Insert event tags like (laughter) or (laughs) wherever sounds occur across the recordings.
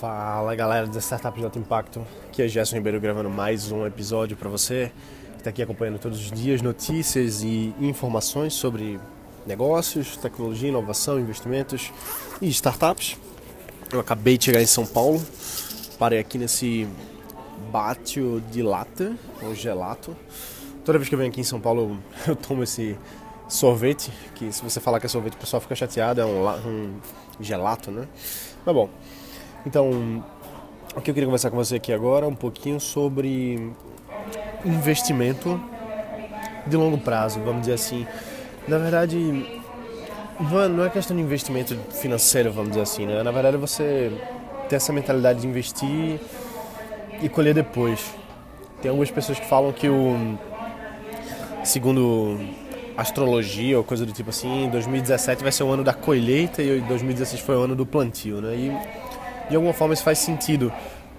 Fala galera da Startup de Impacto, aqui é Gerson Ribeiro gravando mais um episódio para você que está aqui acompanhando todos os dias notícias e informações sobre negócios, tecnologia, inovação, investimentos e startups. Eu acabei de chegar em São Paulo, parei aqui nesse Batio de Lata, ou gelato. Toda vez que eu venho aqui em São Paulo (laughs) eu tomo esse sorvete, que se você falar que é sorvete o pessoal fica chateado, é um, um gelato, né? Mas bom, então, o que eu queria conversar com você aqui agora é um pouquinho sobre investimento de longo prazo, vamos dizer assim. Na verdade, não é questão de investimento financeiro, vamos dizer assim, né? Na verdade, você ter essa mentalidade de investir e colher depois. Tem algumas pessoas que falam que o segundo astrologia ou coisa do tipo assim, 2017 vai ser o ano da colheita e 2016 foi o ano do plantio, né? E de alguma forma isso faz sentido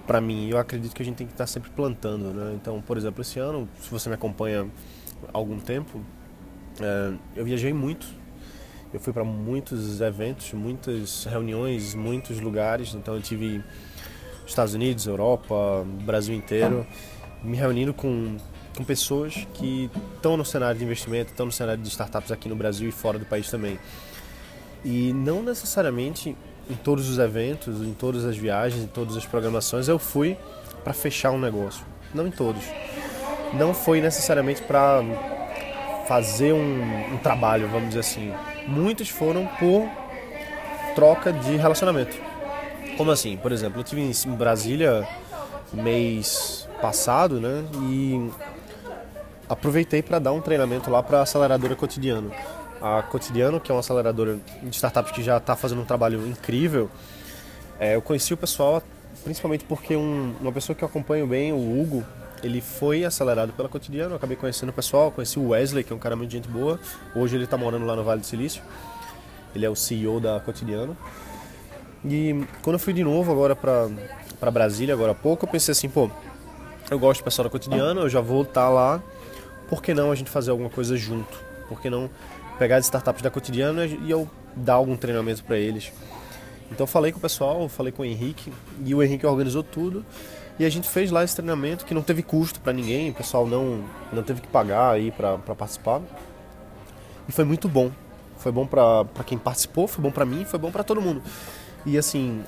para mim. Eu acredito que a gente tem que estar sempre plantando, né? Então, por exemplo, esse ano, se você me acompanha há algum tempo, é, eu viajei muito. Eu fui para muitos eventos, muitas reuniões, muitos lugares. Então, eu tive Estados Unidos, Europa, Brasil inteiro, me reunindo com com pessoas que estão no cenário de investimento, estão no cenário de startups aqui no Brasil e fora do país também. E não necessariamente em todos os eventos, em todas as viagens, em todas as programações, eu fui para fechar um negócio. Não em todos. Não foi necessariamente para fazer um, um, trabalho, vamos dizer assim. Muitos foram por troca de relacionamento. Como assim? Por exemplo, eu tive em Brasília mês passado, né? E aproveitei para dar um treinamento lá para aceleradora cotidiano a Cotidiano, que é uma aceleradora de startups que já está fazendo um trabalho incrível. É, eu conheci o pessoal principalmente porque um, uma pessoa que eu acompanho bem, o Hugo, ele foi acelerado pela Cotidiano. Eu acabei conhecendo o pessoal, conheci o Wesley, que é um cara muito gente boa. Hoje ele está morando lá no Vale do Silício. Ele é o CEO da Cotidiano. E quando eu fui de novo agora para Brasília, agora há pouco, eu pensei assim, pô, eu gosto do pessoal da Cotidiano, eu já vou estar tá lá, por que não a gente fazer alguma coisa junto? Por que não pegar as startups da cotidiana e eu dar algum treinamento para eles. Então falei com o pessoal, falei com o Henrique e o Henrique organizou tudo e a gente fez lá esse treinamento que não teve custo para ninguém, o pessoal não não teve que pagar aí para participar e foi muito bom. Foi bom para quem participou, foi bom para mim, foi bom para todo mundo. E assim,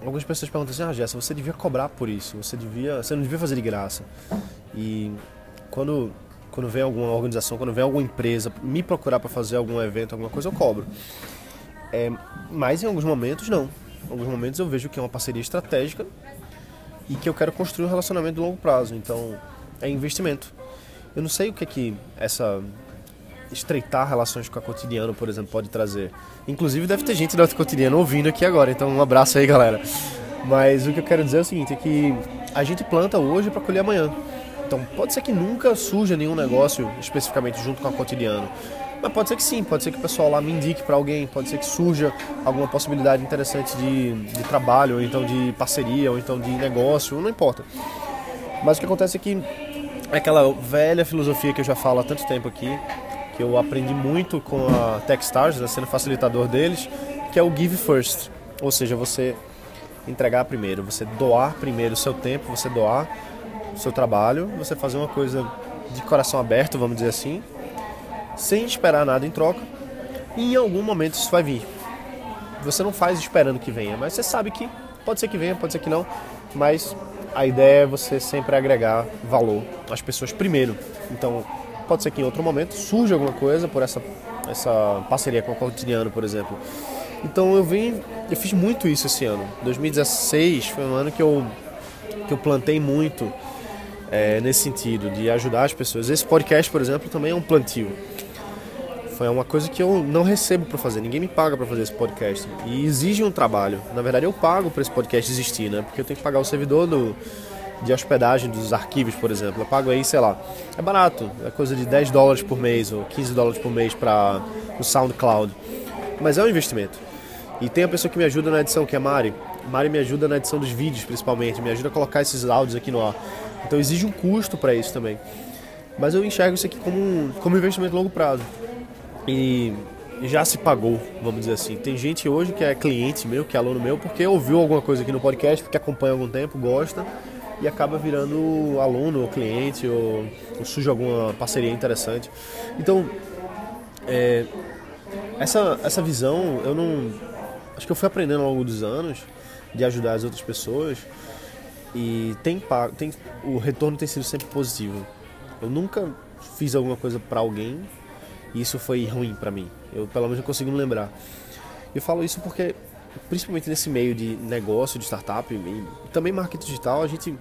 algumas pessoas perguntam assim: "Ah, Jessa, você devia cobrar por isso, você devia, você não devia fazer de graça". E quando quando vem alguma organização, quando vem alguma empresa me procurar para fazer algum evento, alguma coisa, eu cobro. É, mas em alguns momentos, não. Em alguns momentos eu vejo que é uma parceria estratégica e que eu quero construir um relacionamento de longo prazo. Então, é investimento. Eu não sei o que é que essa estreitar relações com a cotidiano, por exemplo, pode trazer. Inclusive deve ter gente da cotidiano ouvindo aqui agora, então um abraço aí, galera. Mas o que eu quero dizer é o seguinte, é que a gente planta hoje para colher amanhã. Então pode ser que nunca surja nenhum negócio especificamente junto com a cotidiano. Mas pode ser que sim, pode ser que o pessoal lá me indique para alguém, pode ser que surja alguma possibilidade interessante de, de trabalho, ou então de parceria, ou então de negócio, não importa. Mas o que acontece é que é aquela velha filosofia que eu já falo há tanto tempo aqui, que eu aprendi muito com a Techstars, né, sendo facilitador deles, que é o give first. Ou seja, você entregar primeiro, você doar primeiro o seu tempo, você doar seu trabalho, você fazer uma coisa de coração aberto, vamos dizer assim, sem esperar nada em troca, e em algum momento isso vai vir. Você não faz esperando que venha, mas você sabe que pode ser que venha, pode ser que não, mas a ideia é você sempre agregar valor às pessoas primeiro. Então, pode ser que em outro momento surja alguma coisa por essa, essa parceria com o cotidiano, por exemplo. Então eu vim, eu fiz muito isso esse ano. 2016 foi um ano que eu que eu plantei muito é, nesse sentido, de ajudar as pessoas. Esse podcast, por exemplo, também é um plantio. Foi uma coisa que eu não recebo para fazer, ninguém me paga para fazer esse podcast. E exige um trabalho. Na verdade, eu pago para esse podcast existir, né? Porque eu tenho que pagar o servidor do, de hospedagem dos arquivos, por exemplo. Eu pago aí, sei lá, é barato, é coisa de 10 dólares por mês ou 15 dólares por mês para o SoundCloud. Mas é um investimento. E tem a pessoa que me ajuda na edição, que é a Mari. Mari me ajuda na edição dos vídeos, principalmente, me ajuda a colocar esses áudios aqui no ar. Então exige um custo para isso também. Mas eu enxergo isso aqui como um, como investimento a longo prazo. E já se pagou, vamos dizer assim. Tem gente hoje que é cliente meu, que é aluno meu, porque ouviu alguma coisa aqui no podcast, porque acompanha algum tempo, gosta e acaba virando aluno ou cliente ou, ou surge alguma parceria interessante. Então, é, essa, essa visão eu não. Acho que eu fui aprendendo ao longo dos anos de ajudar as outras pessoas e tem, tem o retorno tem sido sempre positivo. Eu nunca fiz alguma coisa para alguém e isso foi ruim para mim. Eu pelo menos não consigo me lembrar. Eu falo isso porque principalmente nesse meio de negócio, de startup e também marketing digital, a gente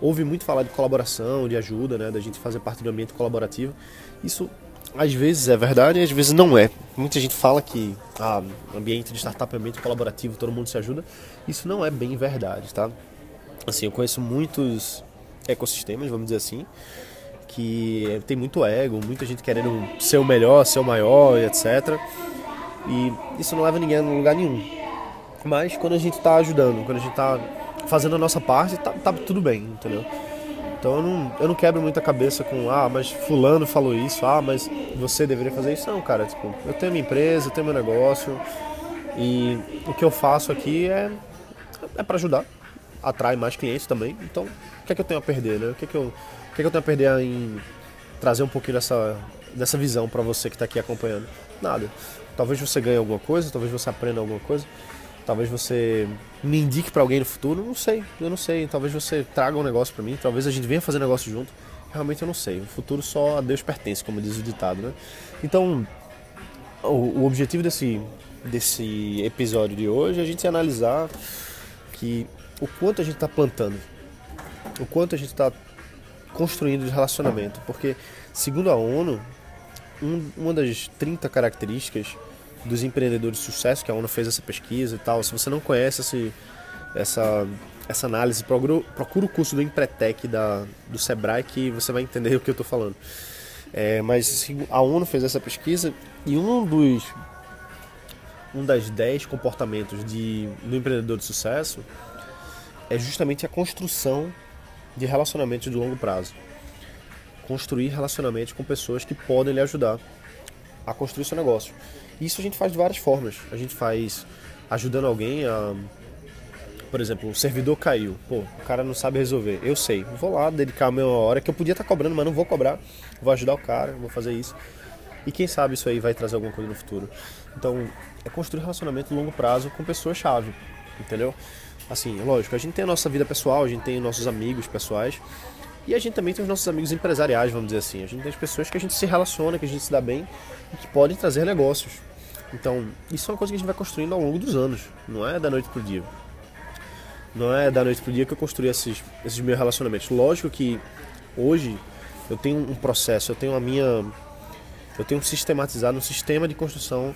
ouve muito falar de colaboração, de ajuda, né, da gente fazer parte do ambiente colaborativo. Isso às vezes é verdade e às vezes não é. Muita gente fala que ah, ambiente de startup é ambiente colaborativo, todo mundo se ajuda. Isso não é bem verdade, tá? Assim, eu conheço muitos ecossistemas, vamos dizer assim, que tem muito ego, muita gente querendo ser o melhor, ser o maior, etc. E isso não leva ninguém a lugar nenhum. Mas quando a gente está ajudando, quando a gente está fazendo a nossa parte, tá, tá, tudo bem, entendeu? Então eu não, eu não quebro muita cabeça com, ah, mas fulano falou isso, ah, mas você deveria fazer isso. Não, cara, tipo, eu tenho minha empresa, eu tenho meu negócio e o que eu faço aqui é, é para ajudar, atrai mais clientes também. Então, o que é que eu tenho a perder, né? O que é que eu, o que é que eu tenho a perder em trazer um pouquinho dessa, dessa visão para você que está aqui acompanhando? Nada. Talvez você ganhe alguma coisa, talvez você aprenda alguma coisa, Talvez você me indique para alguém no futuro, não sei, eu não sei. Talvez você traga um negócio para mim, talvez a gente venha fazer negócio junto. Realmente eu não sei. O futuro só a Deus pertence, como diz o ditado, né? Então, o, o objetivo desse, desse episódio de hoje é a gente analisar que o quanto a gente está plantando, o quanto a gente está construindo de relacionamento. Porque, segundo a ONU, um, uma das 30 características dos empreendedores de sucesso, que a ONU fez essa pesquisa e tal. Se você não conhece esse, essa, essa análise, procura, procura o curso do Empretec da, do Sebrae que você vai entender (laughs) o que eu estou falando. É, mas a ONU fez essa pesquisa e um dos um das 10 comportamentos de, do empreendedor de sucesso é justamente a construção de relacionamentos de longo prazo. Construir relacionamentos com pessoas que podem lhe ajudar a construir seu negócio. Isso a gente faz de várias formas. A gente faz ajudando alguém a. Por exemplo, o servidor caiu. Pô, o cara não sabe resolver. Eu sei. Vou lá dedicar a minha hora que eu podia estar cobrando, mas não vou cobrar. Vou ajudar o cara, vou fazer isso. E quem sabe isso aí vai trazer alguma coisa no futuro. Então, é construir relacionamento a longo prazo com pessoas-chave. Entendeu? Assim, lógico, a gente tem a nossa vida pessoal, a gente tem nossos amigos pessoais. E a gente também tem os nossos amigos empresariais, vamos dizer assim. A gente tem as pessoas que a gente se relaciona, que a gente se dá bem e que podem trazer negócios. Então, isso é uma coisa que a gente vai construindo ao longo dos anos, não é da noite pro dia. Não é da noite pro dia que eu construí esses, esses meus relacionamentos. Lógico que hoje eu tenho um processo, eu tenho a minha. Eu tenho sistematizado um sistema de construção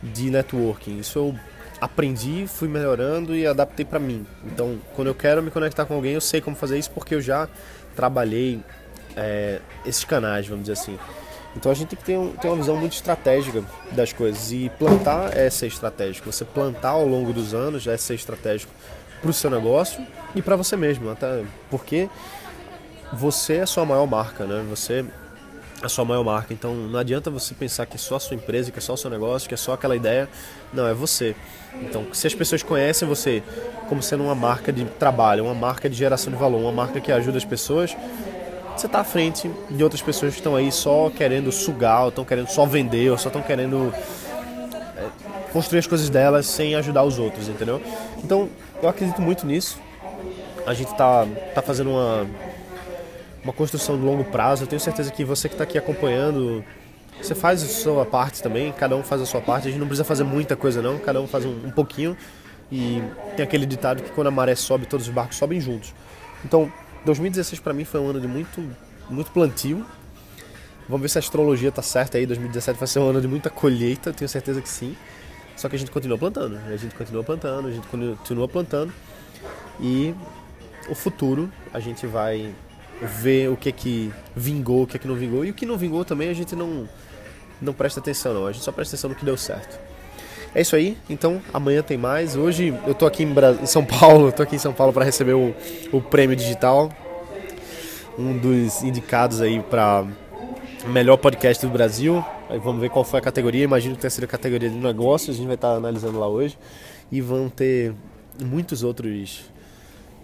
de networking. Isso eu aprendi, fui melhorando e adaptei para mim. Então, quando eu quero me conectar com alguém, eu sei como fazer isso porque eu já trabalhei é, esses canais, vamos dizer assim. Então a gente tem que ter, um, ter uma visão muito estratégica das coisas e plantar é ser estratégico. Você plantar ao longo dos anos é ser estratégico para o seu negócio e para você mesmo, até porque você é a sua maior marca, né? Você a sua maior marca. Então não adianta você pensar que é só a sua empresa, que é só o seu negócio, que é só aquela ideia. Não, é você. Então, se as pessoas conhecem você como sendo uma marca de trabalho, uma marca de geração de valor, uma marca que ajuda as pessoas, você está à frente de outras pessoas que estão aí só querendo sugar, ou estão querendo só vender, ou só estão querendo é, construir as coisas delas sem ajudar os outros, entendeu? Então, eu acredito muito nisso. A gente está tá fazendo uma, uma construção de longo prazo. Eu tenho certeza que você que está aqui acompanhando, você faz a sua parte também, cada um faz a sua parte. A gente não precisa fazer muita coisa, não, cada um faz um, um pouquinho. E tem aquele ditado que quando a maré sobe, todos os barcos sobem juntos. Então, 2016 para mim foi um ano de muito, muito plantio. Vamos ver se a astrologia tá certa aí. 2017 vai ser um ano de muita colheita, tenho certeza que sim. Só que a gente continua plantando, a gente continua plantando, a gente continua plantando. E o futuro a gente vai ver o que é que vingou, o que é que não vingou. E o que não vingou também a gente não, não presta atenção não, a gente só presta atenção no que deu certo. É isso aí, então amanhã tem mais. Hoje eu tô aqui em, Bra... em São Paulo, tô aqui em São Paulo para receber o, o prêmio digital, um dos indicados aí para melhor podcast do Brasil. Aí vamos ver qual foi a categoria. Imagino que tenha sido a categoria de negócios. A gente vai estar analisando lá hoje. E vão ter muitos outros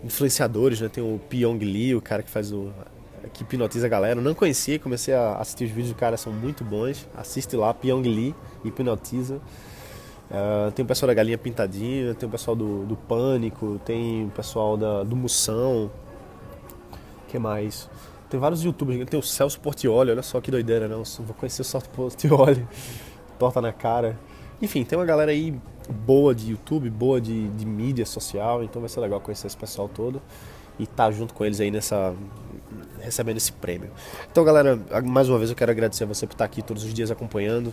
influenciadores, né? Tem o Pyong Lee, o cara que faz o que hipnotiza a galera. Não conhecia, comecei a assistir os vídeos do cara, são muito bons. Assiste lá, Pyong Lee, hipnotiza. Uh, tem o pessoal da Galinha Pintadinha, tem o pessoal do, do Pânico, tem o pessoal da, do Moção. que mais? Tem vários youtubers, tem o Celso Portioli, olha só que doideira, não. Vou conhecer o Celso Portioli, (laughs) torta na cara. Enfim, tem uma galera aí boa de YouTube, boa de, de mídia social, então vai ser legal conhecer esse pessoal todo e estar tá junto com eles aí nessa recebendo esse prêmio. Então, galera, mais uma vez eu quero agradecer a você por estar aqui todos os dias acompanhando.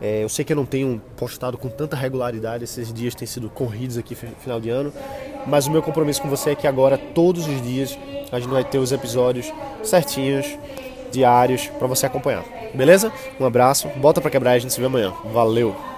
É, eu sei que eu não tenho postado com tanta regularidade, esses dias têm sido corridos aqui final de ano, mas o meu compromisso com você é que agora, todos os dias, a gente vai ter os episódios certinhos, diários, para você acompanhar. Beleza? Um abraço, bota para quebrar e a gente se vê amanhã. Valeu!